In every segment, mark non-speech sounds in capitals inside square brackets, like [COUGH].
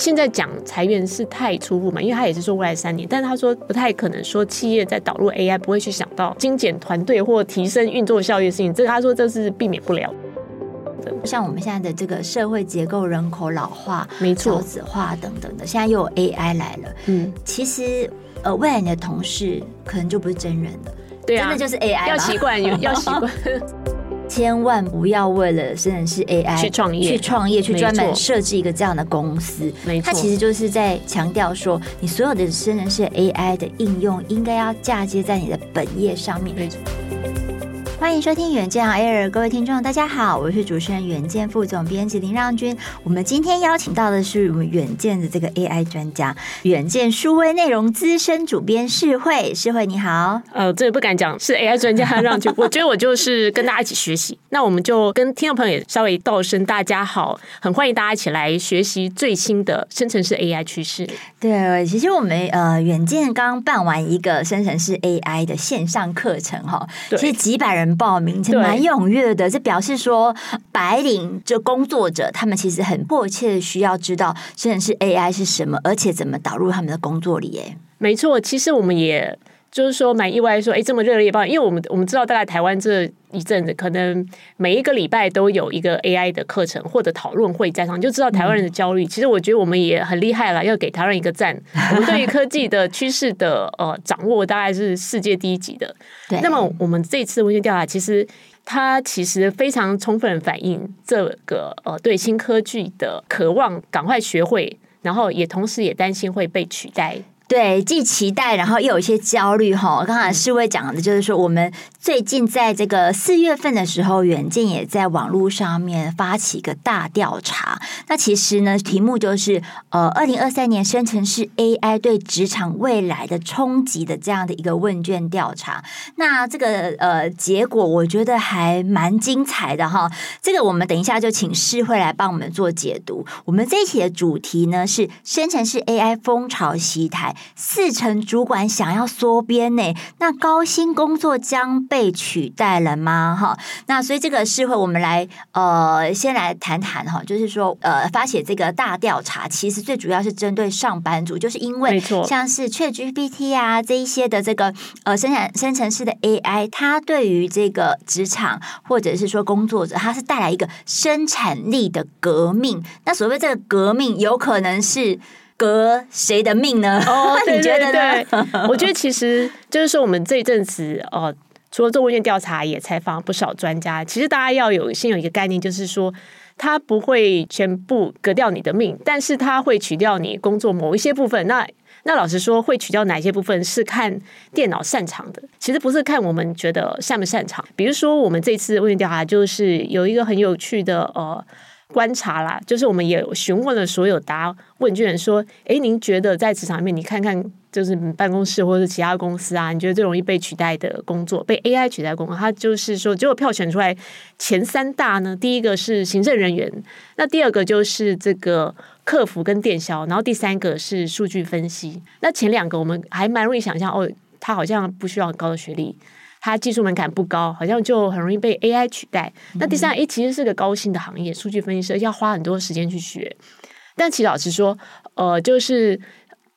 现在讲裁员是太初步嘛，因为他也是说未来三年，但是他说不太可能说企业在导入 AI 不会去想到精简团队或提升运作效率的事情，这个他说这是避免不了。的。像我们现在的这个社会结构、人口老化、没错，少子化等等的，现在又有 AI 来了，嗯，其实呃，未来你的同事可能就不是真人了，对啊，真的就是 AI，要习惯，要习惯。[LAUGHS] [LAUGHS] [LAUGHS] 千万不要为了生成式 AI 去创业，去创业，去专门设置一个这样的公司。没错，它其实就是在强调说，你所有的生成式 AI 的应用应该要嫁接在你的本业上面。没错。欢迎收听远见 Air，各位听众，大家好，我是主持人远见副总编辑林让君。我们今天邀请到的是我们远见的这个 AI 专家，远见数位内容资深主编世慧，世慧你好。呃，这个不敢讲是 AI 专家让君，我觉得我就是跟大家一起学习。那我们就跟听众朋友也稍微道声大家好，很欢迎大家一起来学习最新的生成式 AI 趋势。对，其实我们呃远见刚办完一个生成式 AI 的线上课程哈，其实几百人。报名其实蛮踊跃的，这表示说白领这工作者他们其实很迫切的需要知道真的是 AI 是什么，而且怎么导入他们的工作里。哎，没错，其实我们也就是说蛮意外说，说哎这么热烈报，因为我们我们知道大概台湾这。一阵子，可能每一个礼拜都有一个 AI 的课程或者讨论会在上，就知道台湾人的焦虑。其实我觉得我们也很厉害了，要给台湾一个赞。[LAUGHS] 我们对于科技的趋势的呃掌握，大概是世界第一级的。那么我们这次问卷调查，其实它其实非常充分反映这个呃对新科技的渴望，赶快学会，然后也同时也担心会被取代。对，既期待，然后又有一些焦虑哈。刚才世卫讲的就是说，我们最近在这个四月份的时候，远见也在网络上面发起一个大调查。那其实呢，题目就是呃，二零二三年生成式 AI 对职场未来的冲击的这样的一个问卷调查。那这个呃结果，我觉得还蛮精彩的哈。这个我们等一下就请世慧来帮我们做解读。我们这一期的主题呢是生成式 AI 风潮袭台。四成主管想要缩编呢，那高薪工作将被取代了吗？哈，那所以这个是会我们来呃先来谈谈哈，就是说呃发起这个大调查，其实最主要是针对上班族，就是因为像是 ChatGPT 啊这一些的这个呃生产生成式的 AI，它对于这个职场或者是说工作者，它是带来一个生产力的革命。那所谓这个革命，有可能是。革谁的命呢？哦，[LAUGHS] 你觉得呢？对，[LAUGHS] 我觉得其实就是说，我们这一阵子哦，除了做问卷调查，也采访不少专家。其实大家要有先有一个概念，就是说，他不会全部革掉你的命，但是他会取掉你工作某一些部分。那那老实说，会取掉哪些部分是看电脑擅长的，其实不是看我们觉得擅不擅长。比如说，我们这次问卷调查就是有一个很有趣的呃。观察啦，就是我们也询问了所有答问卷说：“哎，您觉得在职场里面，你看看就是办公室或者其他公司啊，你觉得最容易被取代的工作，被 AI 取代工作？”他就是说，结果票选出来前三大呢，第一个是行政人员，那第二个就是这个客服跟电销，然后第三个是数据分析。那前两个我们还蛮容易想象，哦，他好像不需要很高的学历。它技术门槛不高，好像就很容易被 AI 取代。那第三，A，其实是个高薪的行业，数据分析师要花很多时间去学。但其实老实说，呃，就是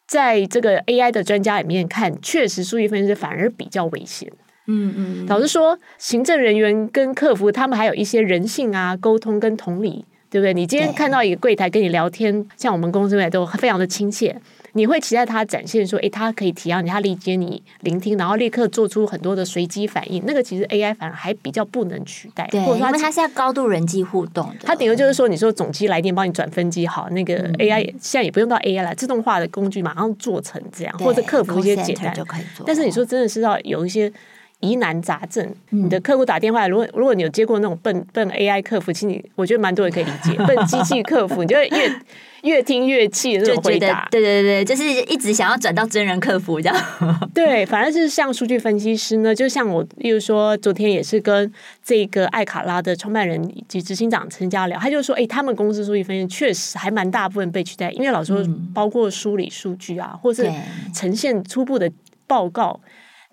在这个 AI 的专家里面看，确实数据分析师反而比较危险。嗯嗯，老实说，行政人员跟客服他们还有一些人性啊、沟通跟同理，对不对？你今天看到一个柜台跟你聊天，像我们公司里都非常的亲切。你会期待他展现说，诶，他可以体谅你，他理解你，聆听，然后立刻做出很多的随机反应。那个其实 AI 反而还比较不能取代，对，因为它是要高度人际互动的。它顶多就是说，你说总机来电帮你转分机好，那个 AI 现在也不用到 AI 了，自动化的工具马上做成这样，或者克服一些简单就可以做。但是你说真的是要有一些疑难杂症，你的客户打电话，如果如果你有接过那种笨笨 AI 客服，其实我觉得蛮多人可以理解，[LAUGHS] 笨机器客服，你就会越。越听越气的这种回答，对对对，就是一直想要转到真人客服这样。[LAUGHS] [LAUGHS] 对，反正就是像数据分析师呢，就像我，例如说昨天也是跟这个艾卡拉的创办人以及执行长陈家聊，他就说，哎，他们公司数据分析确实还蛮大部分被取代，因为老实说包括梳理数据啊，或是呈现初步的报告。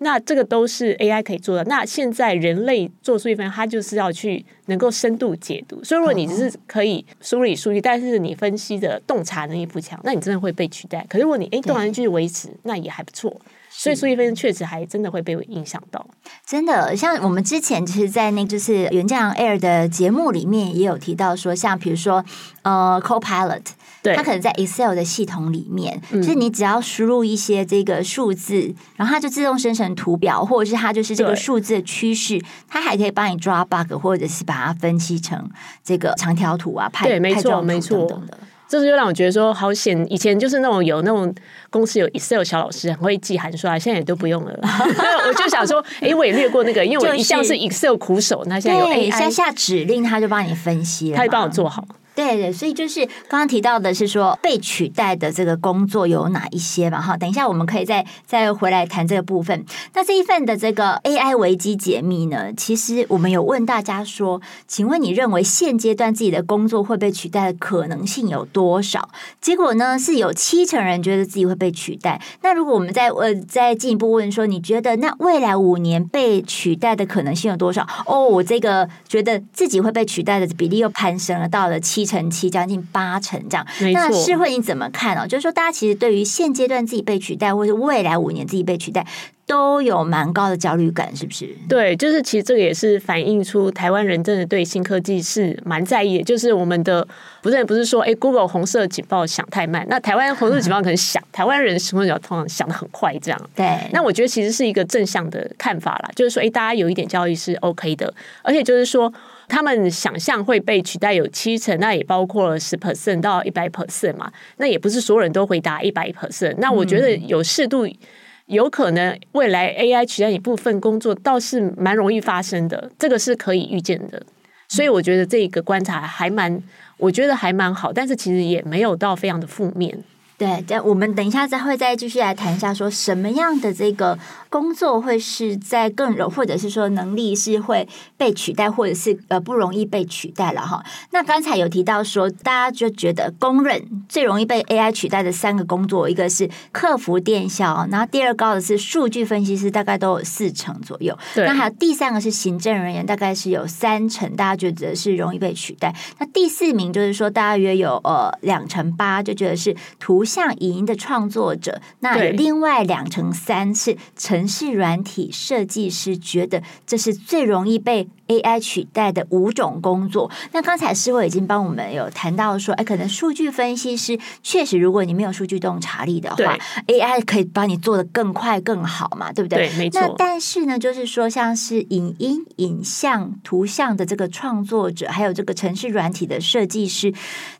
那这个都是 AI 可以做的。那现在人类做数据分析，它就是要去能够深度解读。所以如果你只是可以梳理数据，但是你分析的洞察能力不强，那你真的会被取代。可是如果你诶洞察力继续维持，那也还不错。所以数据分析确实还真的会被影响到。真的，像我们之前其实，在那就是原匠 Air 的节目里面也有提到说，像比如说呃，Copilot。对，它可能在 Excel 的系统里面，嗯、就是你只要输入一些这个数字，然后它就自动生成图表，或者是它就是这个数字的趋势，它还可以帮你抓 bug，或者是把它分析成这个长条图啊、派对，没错，没错的。这是就让我觉得说好险，以前就是那种有那种公司有 Excel 小老师很会记函数啊，现在也都不用了。[LAUGHS] 我就想说，哎，我也略过那个，因为我一向是 Excel 苦手，那现在有 AI 下下指令，他就帮你分析了，他就帮我做好。对对，所以就是刚刚提到的是说被取代的这个工作有哪一些嘛？哈，等一下我们可以再再回来谈这个部分。那这一份的这个 AI 危机解密呢，其实我们有问大家说，请问你认为现阶段自己的工作会被取代的可能性有多少？结果呢是有七成人觉得自己会被取代。那如果我们再问再进一步问说，你觉得那未来五年被取代的可能性有多少？哦，我这个觉得自己会被取代的比例又攀升了，到了七。成七将近八成这样，那诗慧你怎么看哦？就是说，大家其实对于现阶段自己被取代，或者未来五年自己被取代，都有蛮高的焦虑感，是不是？对，就是其实这个也是反映出台湾人真的对新科技是蛮在意的。就是我们的不是不是说，哎，Google 红色警报响太慢，那台湾红色警报可能响，[LAUGHS] 台湾人红色警报通常响的很快，这样。对，那我觉得其实是一个正向的看法啦，就是说，哎，大家有一点焦虑是 OK 的，而且就是说。他们想象会被取代有七成，那也包括了十 percent 到一百 percent 嘛。那也不是所有人都回答一百 percent。那我觉得有适度有可能未来 AI 取代一部分工作，倒是蛮容易发生的，这个是可以预见的。所以我觉得这一个观察还蛮，我觉得还蛮好，但是其实也没有到非常的负面。对，这我们等一下再会再继续来谈一下，说什么样的这个工作会是在更容，或者是说能力是会被取代，或者是呃不容易被取代了哈。那刚才有提到说，大家就觉得公认最容易被 AI 取代的三个工作，一个是客服电销，然后第二高的是数据分析师，大概都有四成左右。对，那还有第三个是行政人员，大概是有三成，大家觉得是容易被取代。那第四名就是说，大约有呃两成八，就觉得是图。像影音的创作者，那有另外两成三是城市软体设计师，觉得这是最容易被 AI 取代的五种工作。那刚才师慧已经帮我们有谈到说，哎，可能数据分析师确实，如果你没有数据洞察力的话，AI 可以帮你做的更快更好嘛，对不对？对，没错。那但是呢，就是说，像是影音、影像、图像的这个创作者，还有这个城市软体的设计师，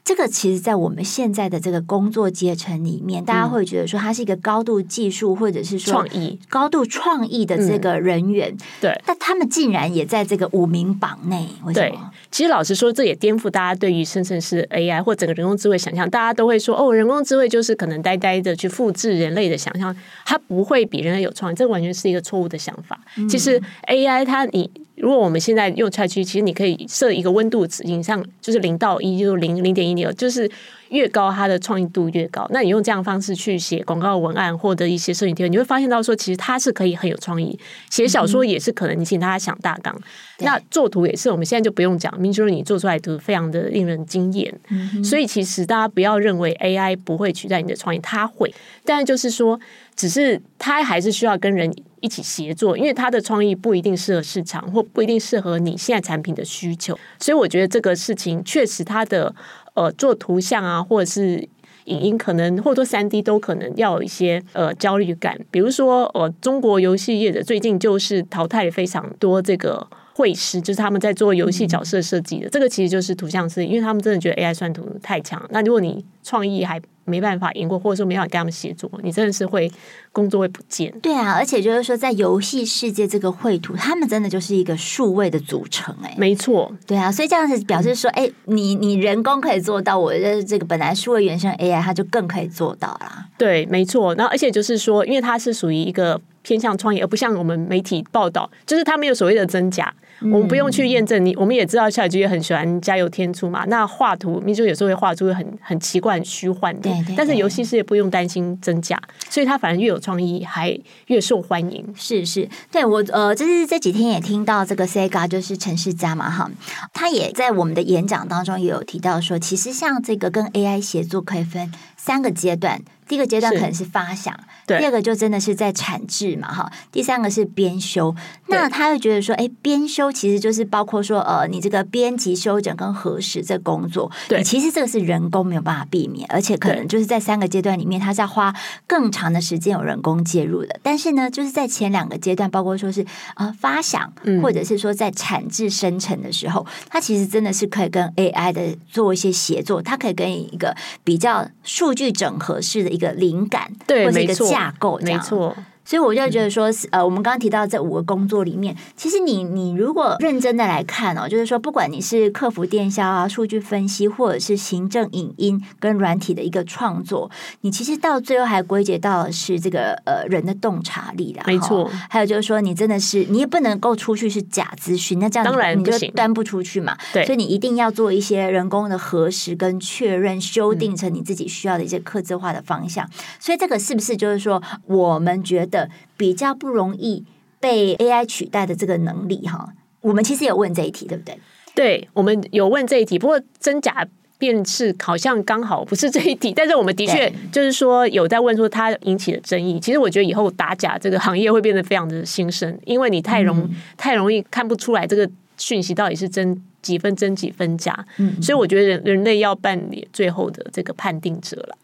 这个其实在我们现在的这个工作阶层里面，大家会觉得说，他是一个高度技术或者是说创意、高度创意的这个人员。对，但他们竟然也在这个。五名榜内，对，其实老实说，这也颠覆大家对于生成式 AI 或整个人工智慧想象。大家都会说，哦，人工智慧就是可能呆呆的去复制人类的想象，它不会比人类有创意，这完全是一个错误的想法。嗯、其实 AI 它，你如果我们现在用 ChatGPT，其实你可以设一个温度值，以上就是零到一，就是零零点一零，就是。越高，它的创意度越高。那你用这样的方式去写广告文案，获得一些摄影贴，你会发现到说，其实它是可以很有创意。写小说也是可能，你请他想大纲。嗯、那做图也是，我们现在就不用讲，明就是你做出来的图非常的令人惊艳。嗯、所以其实大家不要认为 AI 不会取代你的创意，它会，但是就是说，只是它还是需要跟人一起协作，因为它的创意不一定适合市场，或不一定适合你现在产品的需求。所以我觉得这个事情确实它的。呃，做图像啊，或者是影音，可能或者说三 D 都可能要有一些呃焦虑感。比如说，呃，中国游戏业者最近就是淘汰非常多这个绘师，就是他们在做游戏角色设计的。这个其实就是图像师，因为他们真的觉得 AI 算图太强。那如果你创意还没办法赢过，或者说没办法跟他们协作，你真的是会工作会不见。对啊，而且就是说，在游戏世界这个绘图，他们真的就是一个数位的组成，哎，没错。对啊，所以这样子表示说，哎、嗯，你你人工可以做到，我的这个本来数位原生 AI，它就更可以做到啦。对，没错。然后，而且就是说，因为它是属于一个偏向创业，而不像我们媒体报道，就是它没有所谓的真假。我们不用去验证你，我们也知道 ChatGPT 很喜欢加油添醋嘛。那画图，你就有时候会画出很很奇怪、很虚幻的。对对对，但是游戏世界不用担心真假，所以它反而越有创意，还越受欢迎。是是，对我呃，就是这几天也听到这个 Sega 就是程式家嘛哈，他也在我们的演讲当中也有提到说，其实像这个跟 AI 协作可以分三个阶段。第一个阶段可能是发想，第二个就真的是在产制嘛，哈。第三个是编修，那他会觉得说，哎，编修其实就是包括说，呃，你这个编辑、修整跟核实这工作，对，其实这个是人工没有办法避免，而且可能就是在三个阶段里面，他是要花更长的时间有人工介入的。但是呢，就是在前两个阶段，包括说是啊、呃、发想，或者是说在产制生成的时候，它、嗯、其实真的是可以跟 AI 的做一些协作，它可以跟你一个比较数据整合式的一个。灵感，对，或者一个架构，这样，没错。所以我就觉得说，呃，我们刚刚提到这五个工作里面，其实你你如果认真的来看哦，就是说，不管你是客服电销啊、数据分析，或者是行政影音跟软体的一个创作，你其实到最后还归结到的是这个呃人的洞察力啦。没错。还有就是说，你真的是你也不能够出去是假资讯，那这样当然你就端不出去嘛。对。所以你一定要做一些人工的核实跟确认，修订成你自己需要的一些客制化的方向。嗯。所以这个是不是就是说，我们觉得？的比较不容易被 AI 取代的这个能力哈，我们其实有问这一题，对不对？对，我们有问这一题，不过真假便是好像刚好不是这一题，但是我们的确就是说有在问说它引起的争议。其实我觉得以后打假这个行业会变得非常的兴盛，因为你太容、嗯、太容易看不出来这个讯息到底是真几分真几分假，嗯，所以我觉得人人类要扮演最后的这个判定者了。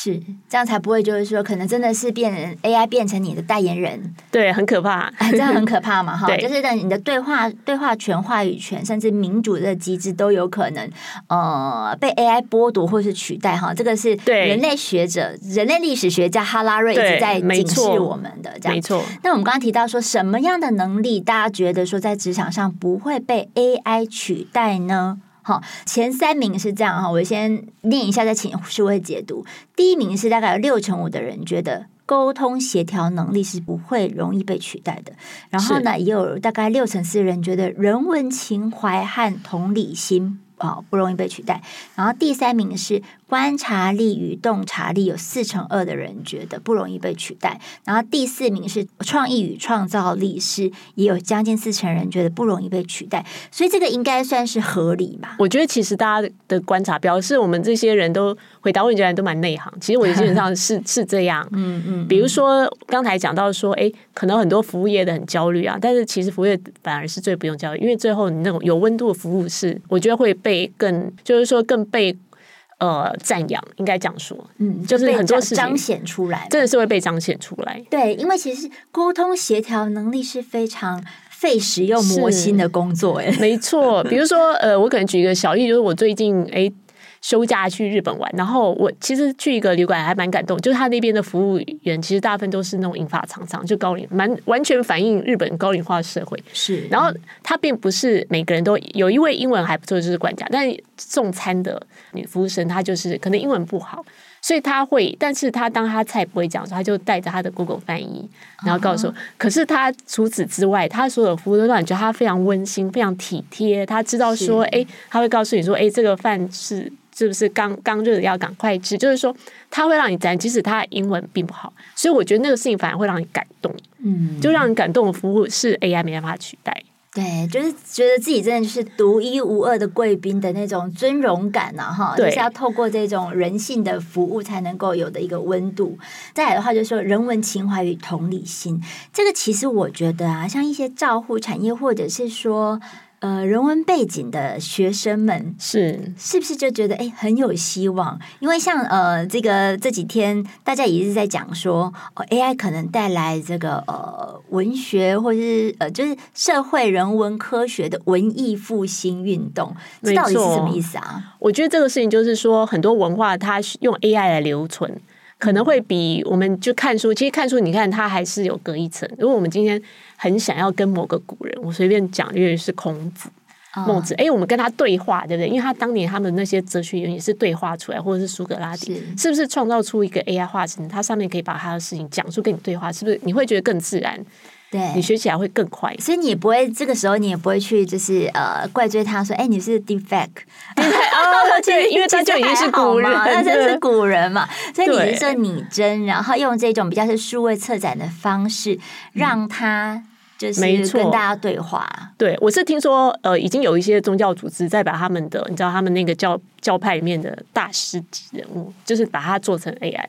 是这样才不会，就是说，可能真的是变成 AI 变成你的代言人，对，很可怕，哎、这样很可怕嘛，[LAUGHS] 哈，就是等你的对话、对话权、话语权，甚至民主的机制都有可能呃被 AI 剥夺或是取代，哈，这个是人类学者、人类历史学家哈拉瑞一直在警示我们的，这样。没错。那我们刚刚提到说，什么样的能力大家觉得说在职场上不会被 AI 取代呢？好，前三名是这样哈，我先念一下，再请书会解读。第一名是大概有六成五的人觉得沟通协调能力是不会容易被取代的，然后呢，也有大概六成四的人觉得人文情怀和同理心啊不容易被取代，然后第三名是。观察力与洞察力有四成二的人觉得不容易被取代，然后第四名是创意与创造力，是也有将近四成人觉得不容易被取代，所以这个应该算是合理吧？我觉得其实大家的观察表示，我们这些人都回答问题来都蛮内行。其实我基本上是 [LAUGHS] 是这样，嗯嗯。比如说刚才讲到说，哎，可能很多服务业的很焦虑啊，但是其实服务业反而是最不用焦虑，因为最后你那种有温度的服务是，我觉得会被更，就是说更被。呃，赞扬应该这样说，嗯，就是很多事情彰显出来，真的是会被彰显出来。对，因为其实沟通协调能力是非常费时又磨心的工作，哎，没错。比如说，呃，我可能举一个小例，就是我最近哎。休假去日本玩，然后我其实去一个旅馆还蛮感动，就是他那边的服务员其实大部分都是那种银发长长，就高龄，蛮完全反映日本高龄化社会。是，然后他并不是每个人都有一位英文还不错，就是管家，但是送餐的女服务生她就是可能英文不好，所以他会，但是他当他菜不会讲的时候，他就带着他的 Google 翻译，然后告诉我。Uh -huh. 可是他除此之外，他所有服务都让你觉得他非常温馨、非常体贴。他知道说，哎，他会告诉你说，哎，这个饭是。是不是刚刚热的要赶快吃？就是说，他会让你赞，即使他英文并不好，所以我觉得那个事情反而会让你感动。嗯，就让你感动的服务是 AI 没办法取代。对，就是觉得自己真的就是独一无二的贵宾的那种尊荣感呐，哈，就是要透过这种人性的服务才能够有的一个温度。再来的话，就是说人文情怀与同理心，这个其实我觉得啊，像一些照护产业，或者是说。呃，人文背景的学生们是是不是就觉得哎很有希望？因为像呃这个这几天大家也是在讲说，哦，AI 可能带来这个呃文学或者是呃就是社会人文科学的文艺复兴运动，这到底是什么意思啊？我觉得这个事情就是说，很多文化它用 AI 来留存。可能会比我们就看书，其实看书，你看它还是有隔一层。如果我们今天很想要跟某个古人，我随便讲，因为是孔子、孟子，哎、哦，我们跟他对话，对不对？因为他当年他们那些哲学原也是对话出来，或者是苏格拉底，是，是不是创造出一个 AI 化身？它上面可以把他的事情讲述跟你对话，是不是你会觉得更自然？对，你学起来会更快。所以你也不会这个时候，你也不会去就是呃怪罪他说，哎，你是 defect，哦，[LAUGHS] 对，因为他就已经是古人，他真是古人嘛，所以你是说拟真，然后用这种比较是数位策展的方式，让他。就是跟大家对话，对，我是听说，呃，已经有一些宗教组织在把他们的，你知道，他们那个教教派里面的大师级人物，就是把它做成 AI，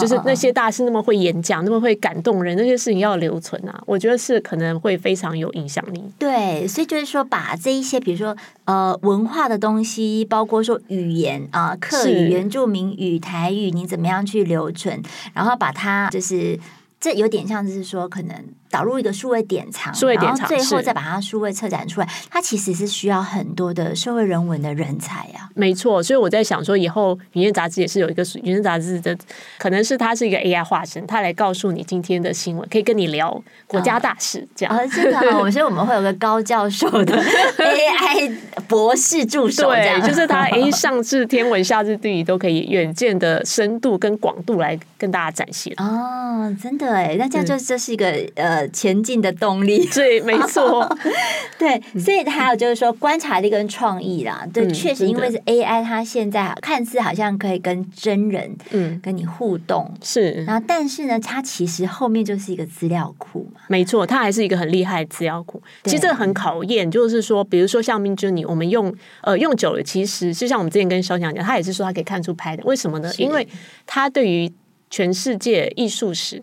就是那些大师那么会演讲，那么会感动人，那些事情要留存啊，我觉得是可能会非常有影响力。对，所以就是说，把这一些，比如说呃文化的东西，包括说语言啊、呃，客语、原住民语、台语，你怎么样去留存，然后把它就是。这有点像是说，可能导入一个数位典藏，数位典藏，然后最后再把它数位策展出来，它其实是需要很多的社会人文的人才呀、啊。没错，所以我在想说，以后《云端杂志》也是有一个《云端杂志》的，可能是它是一个 AI 化身，它来告诉你今天的新闻，可以跟你聊国家大事，这样。啊，真的，[LAUGHS] 我们所以我们会有个高教授的 [LAUGHS] AI 博士助手，对，就是他，哎，上至天文，下至地理，都可以远见的深度跟广度来跟大家展现。哦，真的。哎，那这样就这是一个、嗯、呃前进的动力。[LAUGHS] 对，没错。[LAUGHS] 对，所以还有就是说观察力跟创意啦。对，嗯、确实，因为是 AI，它现在看似好像可以跟真人嗯跟你互动、嗯、是，然后但是呢，它其实后面就是一个资料库嘛。没错，它还是一个很厉害的资料库。其实这个很考验，就是说，比如说像 Midjourney，我们用呃用久了，其实就像我们之前跟肖强讲，他也是说他可以看出拍的。为什么呢？因为他对于全世界艺术史。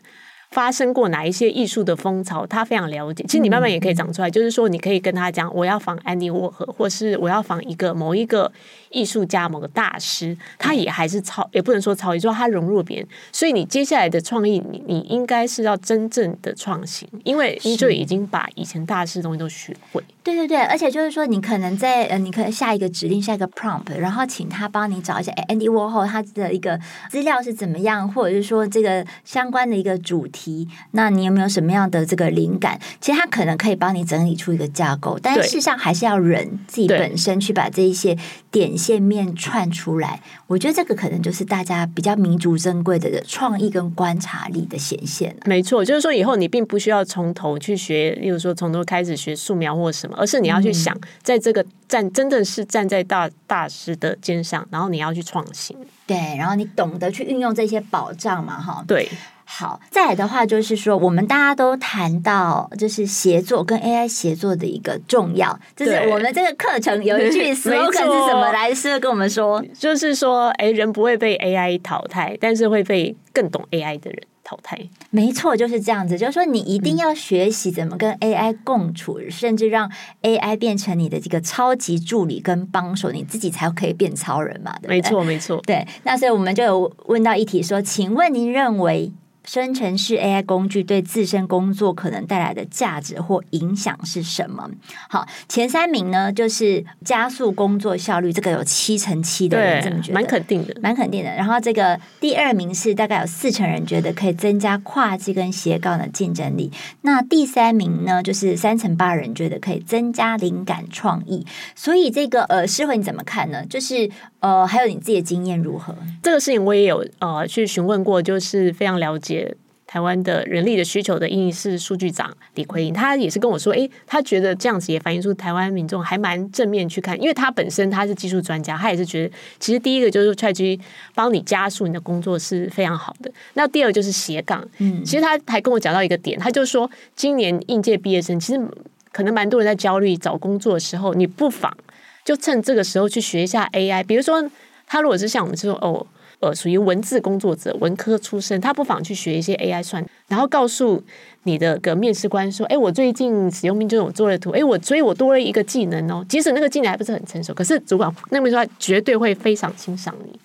发生过哪一些艺术的风潮，他非常了解。其实你慢慢也可以长出来，嗯、就是说你可以跟他讲，我要仿安妮沃荷，或是我要仿一个某一个艺术家、某个大师，他也还是超，也不能说抄，也说他融入别人。所以你接下来的创意，你你应该是要真正的创新，因为你就已经把以前大师的东西都学会。对对对，而且就是说，你可能在呃，你可能下一个指令，下一个 prompt，然后请他帮你找一下 Andy Warhol 他的一个资料是怎么样，或者是说这个相关的一个主题。题，那你有没有什么样的这个灵感？其实他可能可以帮你整理出一个架构，但是事实上还是要人自己本身去把这一些点线面串出来。我觉得这个可能就是大家比较弥足珍贵的创意跟观察力的显现。没错，就是说以后你并不需要从头去学，例如说从头开始学素描或什么，而是你要去想，在这个站真的是站在大大师的肩上，然后你要去创新。对，然后你懂得去运用这些保障嘛，哈。对。好，再来的话就是说，我们大家都谈到就是协作跟 AI 协作的一个重要，就是我们这个课程有一句 [LAUGHS] slogan 是什么来？是跟我们说，就是说，哎，人不会被 AI 淘汰，但是会被更懂 AI 的人淘汰。没错，就是这样子。就是说，你一定要学习怎么跟 AI 共处，嗯、甚至让 AI 变成你的这个超级助理跟帮手，你自己才可以变超人嘛？对不对？没错，没错。对，那所以我们就有问到一题说，请问您认为？生成式 AI 工具对自身工作可能带来的价值或影响是什么？好，前三名呢，就是加速工作效率，这个有七成七的人这么觉得，蛮肯定的，蛮肯定的。然后这个第二名是大概有四成人觉得可以增加跨界跟斜杠的竞争力。那第三名呢，就是三成八人觉得可以增加灵感创意。所以这个呃，诗慧你怎么看呢？就是呃，还有你自己的经验如何？这个事情我也有呃去询问过，就是非常了解。台湾的人力的需求的应是数据长李奎英，他也是跟我说，诶，他觉得这样子也反映出台湾民众还蛮正面去看，因为他本身他是技术专家，他也是觉得，其实第一个就是 ChatGPT 帮你加速你的工作是非常好的。那第二个就是斜杠，嗯，其实他还跟我讲到一个点，他就说，今年应届毕业生其实可能蛮多人在焦虑找工作的时候，你不妨就趁这个时候去学一下 AI，比如说他如果是像我们这种哦。呃，属于文字工作者，文科出身，他不妨去学一些 AI 算，然后告诉你的个面试官说：“哎，我最近使用 Midjourney 我做了图，哎，我所以我多了一个技能哦。即使那个技能还不是很成熟，可是主管那边说他绝对会非常欣赏你，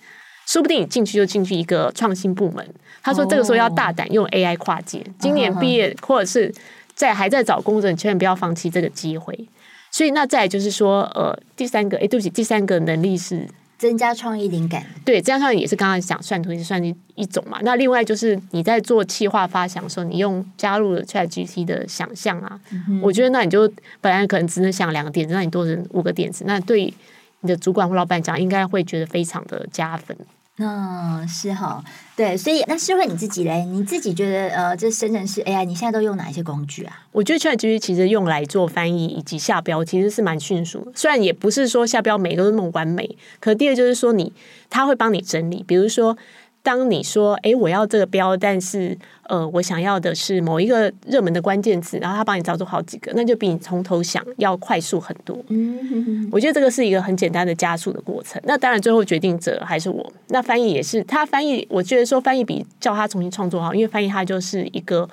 说不定你进去就进去一个创新部门。他说这个时候要大胆用 AI 跨界，今年毕业或者是在还在找工作，你千万不要放弃这个机会。所以那再就是说，呃，第三个，哎，对不起，第三个能力是。”增加创意灵感，对，这样上也是刚刚讲算图，也是算一一种嘛。那另外就是你在做企划发想的时候，你用加入了 ChatGPT 的想象啊，嗯、我觉得那你就本来可能只能想两个点子，那你多成五个点子，那对你的主管或老板讲，应该会觉得非常的加分。嗯，是哈，对，所以那是问你自己嘞？你自己觉得呃，这生成式 AI，你现在都用哪一些工具啊？我觉得 ChatGPT 其实用来做翻译以及下标，其实是蛮迅速的。虽然也不是说下标每个都那么完美，可第二就是说你，它会帮你整理，比如说。当你说“哎，我要这个标”，但是呃，我想要的是某一个热门的关键词，然后他帮你找出好几个，那就比你从头想要快速很多。嗯哼哼，我觉得这个是一个很简单的加速的过程。那当然，最后决定者还是我。那翻译也是，他翻译，我觉得说翻译比叫他重新创作好，因为翻译他就是一个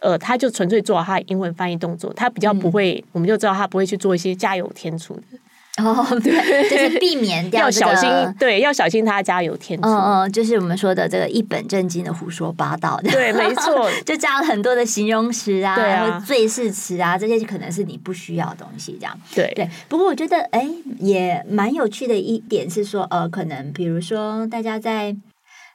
呃，他就纯粹做好他的英文翻译动作，他比较不会，嗯、我们就知道他不会去做一些加油添醋的。哦，[LAUGHS] 对，就是避免掉、这个、要小心，对，要小心他加油添醋。嗯嗯，就是我们说的这个一本正经的胡说八道。对，没错，[LAUGHS] 就加了很多的形容词啊，然后赘饰词啊，这些可能是你不需要的东西，这样。对对。不过我觉得，哎，也蛮有趣的一点是说，呃，可能比如说大家在。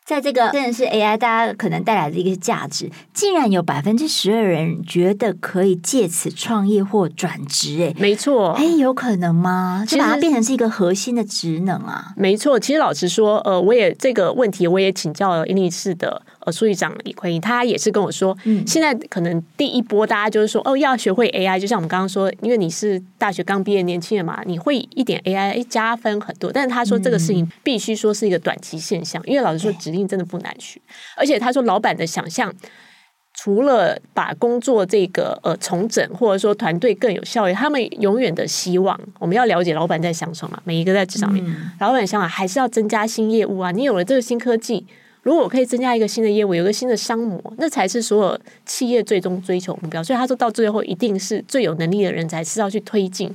在这个真的是 AI，大家可能带来的一个价值，竟然有百分之十二人觉得可以借此创业或转职，哎，没错，哎，有可能吗？就把它变成是一个核心的职能啊？没错，其实老实说，呃，我也这个问题我也请教了英力士的。呃，书记长李奎英，他也是跟我说，嗯，现在可能第一波大家就是说，哦，要学会 AI，就像我们刚刚说，因为你是大学刚毕业年轻人嘛，你会一点 AI，加分很多。但是他说这个事情必须说是一个短期现象，因为老实说，指令真的不难学，而且他说老板的想象，除了把工作这个呃重整，或者说团队更有效率，他们永远的希望，我们要了解老板在想什么。每一个在职场里，老板想法还是要增加新业务啊，你有了这个新科技。如果我可以增加一个新的业务，有个新的商模，那才是所有企业最终追求目标。所以他说到最后，一定是最有能力的人才是要去推进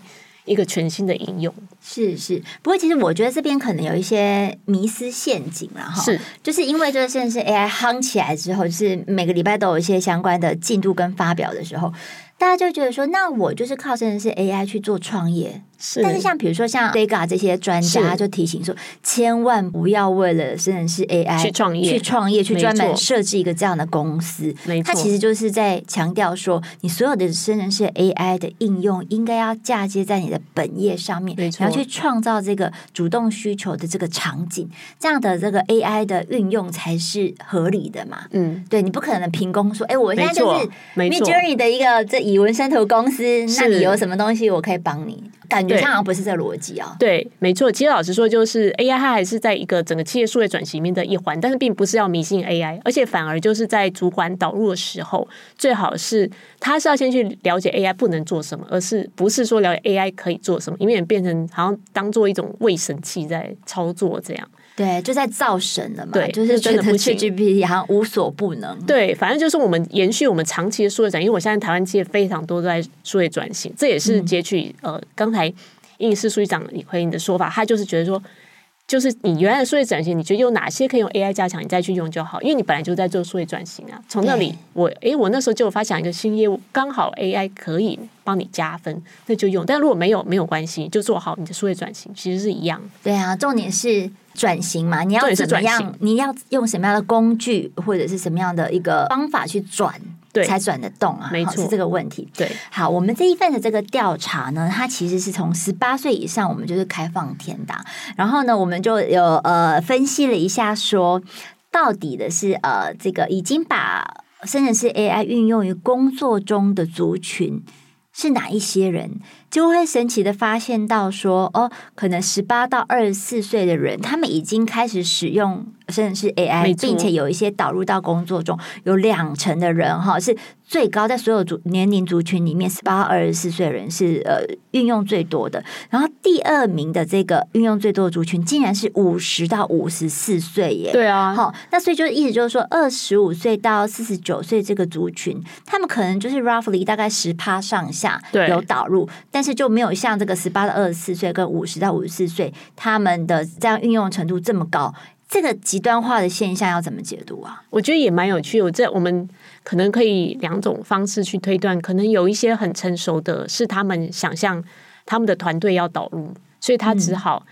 一个全新的应用。是是，不过其实我觉得这边可能有一些迷思陷阱了哈。是，就是因为这个现在是 AI 夯起来之后，就是每个礼拜都有一些相关的进度跟发表的时候，大家就觉得说，那我就是靠真的是 AI 去做创业。是，但是像比如说像 Vega 这些专家就提醒说，千万不要为了生成式 AI 去创业，去创业，去专门设置一个这样的公司。没错，它其实就是在强调说，你所有的生成式 AI 的应用应该要嫁接在你的本业上面，没错，你要去创造这个主动需求的这个场景，这样的这个 AI 的运用才是合理的嘛。嗯，对，你不可能凭空说，哎，我现在就是 Midjourney 的一个这以文生图公司，那你有什么东西我可以帮你？感觉上好像不是这逻辑啊。对，没错。其实老实说，就是 AI 它还是在一个整个企业数位转型里面的一环，但是并不是要迷信 AI，而且反而就是在主管导入的时候，最好是他是要先去了解 AI 不能做什么，而是不是说了解 AI 可以做什么，以免变成好像当做一种卫神器在操作这样。对，就在造神了嘛。对，就是觉得 ChatGPT 好像无所不能。对，反正就是我们延续我们长期的数位转型，因为我现在台湾企业非常多都在数位转型，这也是截取、嗯、呃刚才英利士书记长李奎英的说法，他就是觉得说。就是你原来的数位转型，你觉得有哪些可以用 AI 加强，你再去用就好，因为你本来就在做数位转型啊。从那里我，诶，我那时候就有发想一个新业务，刚好 AI 可以帮你加分，那就用。但如果没有，没有关系，就做好你的数位转型，其实是一样。对啊，重点是转型嘛，你要怎么样？你要用什么样的工具，或者是什么样的一个方法去转？对，才转得动啊，没错，是这个问题。对，好，我们这一份的这个调查呢，它其实是从十八岁以上，我们就是开放填答。然后呢，我们就有呃分析了一下说，说到底的是呃这个已经把生成式 AI 运用于工作中的族群是哪一些人，就会神奇的发现到说，哦，可能十八到二十四岁的人，他们已经开始使用。生成式 AI，并且有一些导入到工作中，有两成的人哈是最高，在所有族年龄族群里面，十八到二十四岁的人是呃运用最多的。然后第二名的这个运用最多的族群，竟然是五十到五十四岁耶。对啊，好，那所以就意思就是说，二十五岁到四十九岁这个族群，他们可能就是 roughly 大概十趴上下有导入，但是就没有像这个十八到二十四岁跟五十到五十四岁他们的这样运用程度这么高。这个极端化的现象要怎么解读啊？我觉得也蛮有趣。我这我们可能可以两种方式去推断。可能有一些很成熟的，是他们想象他们的团队要导入，所以他只好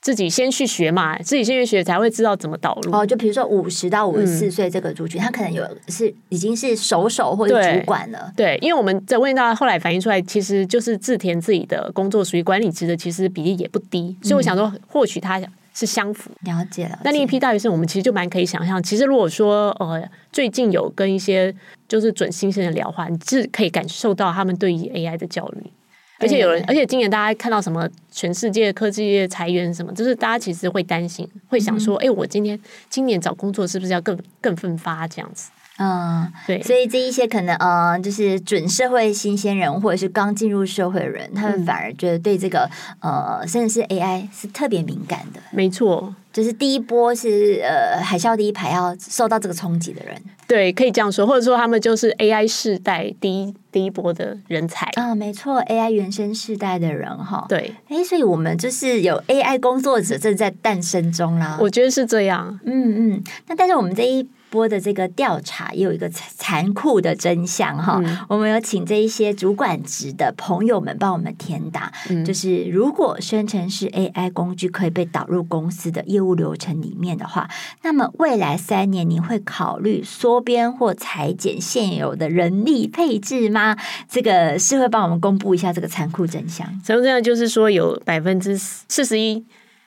自己先去学嘛，嗯、自己先去学才会知道怎么导入。哦，就比如说五十到五十四岁这个族群，嗯、他可能有是已经是首手或者主管了。对，对，因为我们在问到后来反映出来，其实就是自填自己的工作属于管理职的，其实比例也不低。所以我想说，或许他想。是相符。了解了。那另一批大学生，我们其实就蛮可以想象，其实如果说呃最近有跟一些就是准新生的聊话，你是可以感受到他们对于 AI 的焦虑。而且有人，而且今年大家看到什么，全世界科技业裁员什么，就是大家其实会担心，会想说，哎、嗯，我今天今年找工作是不是要更更奋发这样子？嗯，对。所以这一些可能，呃，就是准社会新鲜人，或者是刚进入社会的人，他们反而觉得对这个，呃，甚至是 AI 是特别敏感的。没错。就是第一波是呃海啸第一排要受到这个冲击的人，对，可以这样说，或者说他们就是 AI 世代第一第一波的人才啊，没错，AI 原生世代的人哈，对，哎，所以我们就是有 AI 工作者正在诞生中啦，我觉得是这样，嗯嗯，那但是我们这一。播的这个调查也有一个残酷的真相哈，嗯、我们有请这一些主管职的朋友们帮我们填答，嗯、就是如果生成式 AI 工具可以被导入公司的业务流程里面的话，那么未来三年你会考虑缩编或裁减现有的人力配置吗？这个是会帮我们公布一下这个残酷真相。残酷真相就是说有百分之四十一。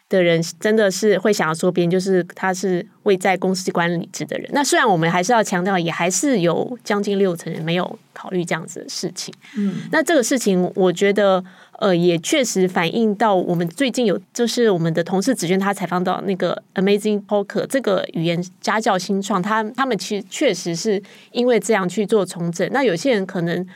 的人真的是会想要说别人，就是他是位在公司管理职的人。那虽然我们还是要强调，也还是有将近六成人没有考虑这样子的事情。嗯，那这个事情，我觉得呃，也确实反映到我们最近有，就是我们的同事子娟她采访到那个 Amazing Talker 这个语言家教新创，他他们其实确实是因为这样去做重整。那有些人可能。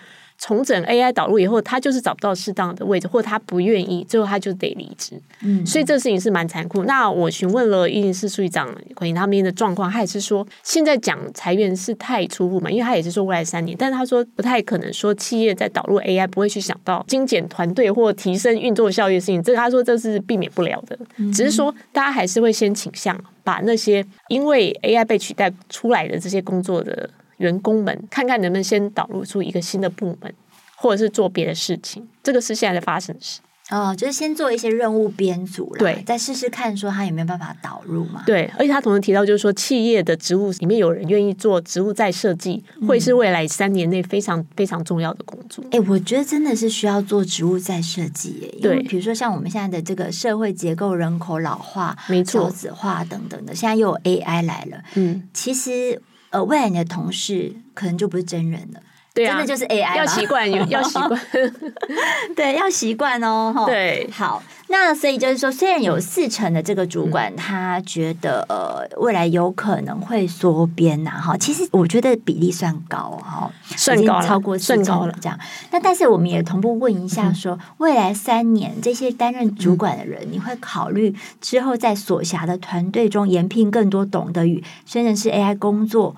重整 AI 导入以后，他就是找不到适当的位置，或者他不愿意，最后他就得离职。嗯，所以这个事情是蛮残酷。那我询问了一零四处长关于他们的状况，他也是说，现在讲裁员是太初步嘛，因为他也是说未来三年，但是他说不太可能说企业在导入 AI 不会去想到精简团队或提升运作效率的事情。这个他说这是避免不了的，只是说大家还是会先倾向把那些因为 AI 被取代出来的这些工作的。员工们，看看能不能先导入出一个新的部门，或者是做别的事情。这个是现在的发生的事。哦，就是先做一些任务编组，对，再试试看，说他有没有办法导入嘛？对，而且他同时提到，就是说企业的职务里面有人愿意做职务再设计，嗯、会是未来三年内非常非常重要的工作。哎，我觉得真的是需要做职务再设计，耶，因为比如说像我们现在的这个社会结构、人口老化、没错，少子化等等的，现在又有 AI 来了，嗯，其实。呃，未来你的同事可能就不是真人了，对啊，真的就是 AI，要习惯，要习惯，[LAUGHS] 对，要习惯哦，对，好，那所以就是说，虽然有四成的这个主管、嗯、他觉得呃未来有可能会缩编呐，哈，其实我觉得比例算高哈，算高超过四成了这样。那但是我们也同步问一下说，说、嗯、未来三年这些担任主管的人，嗯、你会考虑之后在所辖的团队中延聘更多懂得与深圳市 AI 工作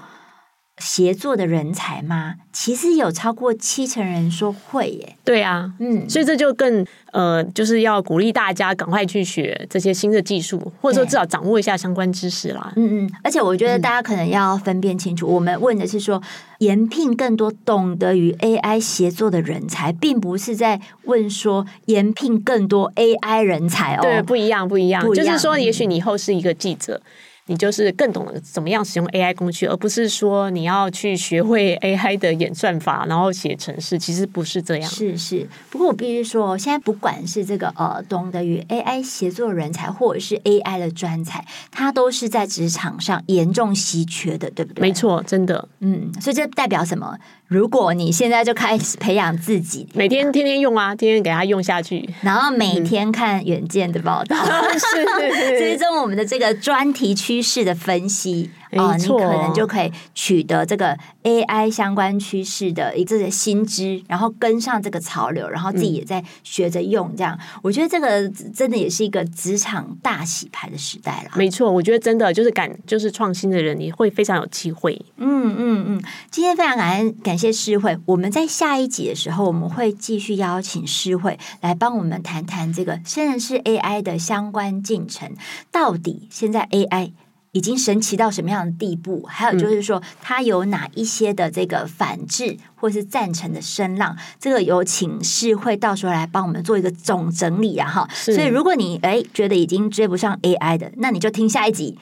协作的人才吗？其实有超过七成人说会耶。对啊，嗯，所以这就更呃，就是要鼓励大家赶快去学这些新的技术，或者说至少掌握一下相关知识啦。嗯嗯，而且我觉得大家可能要分辨清楚，嗯、我们问的是说延聘更多懂得与 AI 协作的人才，并不是在问说延聘更多 AI 人才哦。对，不一样，不一样，不一样，就是说，也许你以后是一个记者。你就是更懂得怎么样使用 AI 工具，而不是说你要去学会 AI 的演算法，然后写程式。其实不是这样。是是，不过我必须说，现在不管是这个呃懂得与 AI 协作人才，或者是 AI 的专才，它都是在职场上严重稀缺的，对不对？没错，真的。嗯，所以这代表什么？如果你现在就开始培养自己，每天天天用啊，天天给他用下去，然后每天看远见的报道，[LAUGHS] 嗯、是 [LAUGHS] 追踪我们的这个专题趋势的分析。哦，你可能就可以取得这个 AI 相关趋势的一个新知，然后跟上这个潮流，然后自己也在学着用。这样，嗯、我觉得这个真的也是一个职场大洗牌的时代了。没错，我觉得真的就是敢就是创新的人，你会非常有机会。嗯嗯嗯，今天非常感恩感谢诗慧，我们在下一集的时候，我们会继续邀请诗慧来帮我们谈谈这个现在是 AI 的相关进程，到底现在 AI。已经神奇到什么样的地步？还有就是说，它有哪一些的这个反制或是赞成的声浪？这个有请世慧到时候来帮我们做一个总整理啊！哈，所以如果你哎觉得已经追不上 AI 的，那你就听下一集，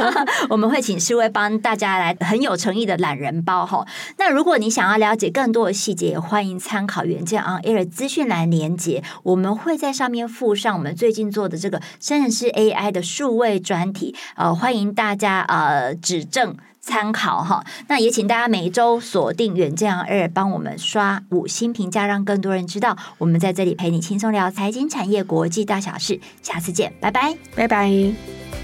[LAUGHS] 我们会请世慧帮大家来很有诚意的懒人包哈。那如果你想要了解更多的细节，也欢迎参考原件 On Air 资讯栏连接，我们会在上面附上我们最近做的这个生成式 AI 的数位专题，呃，欢迎大家呃指正参考哈。那也请大家每周锁定远见 On Air，帮我们刷五星评价，让更多人知道我们在这里陪你轻松聊财经产业国际大小事。下次见，拜拜，拜拜。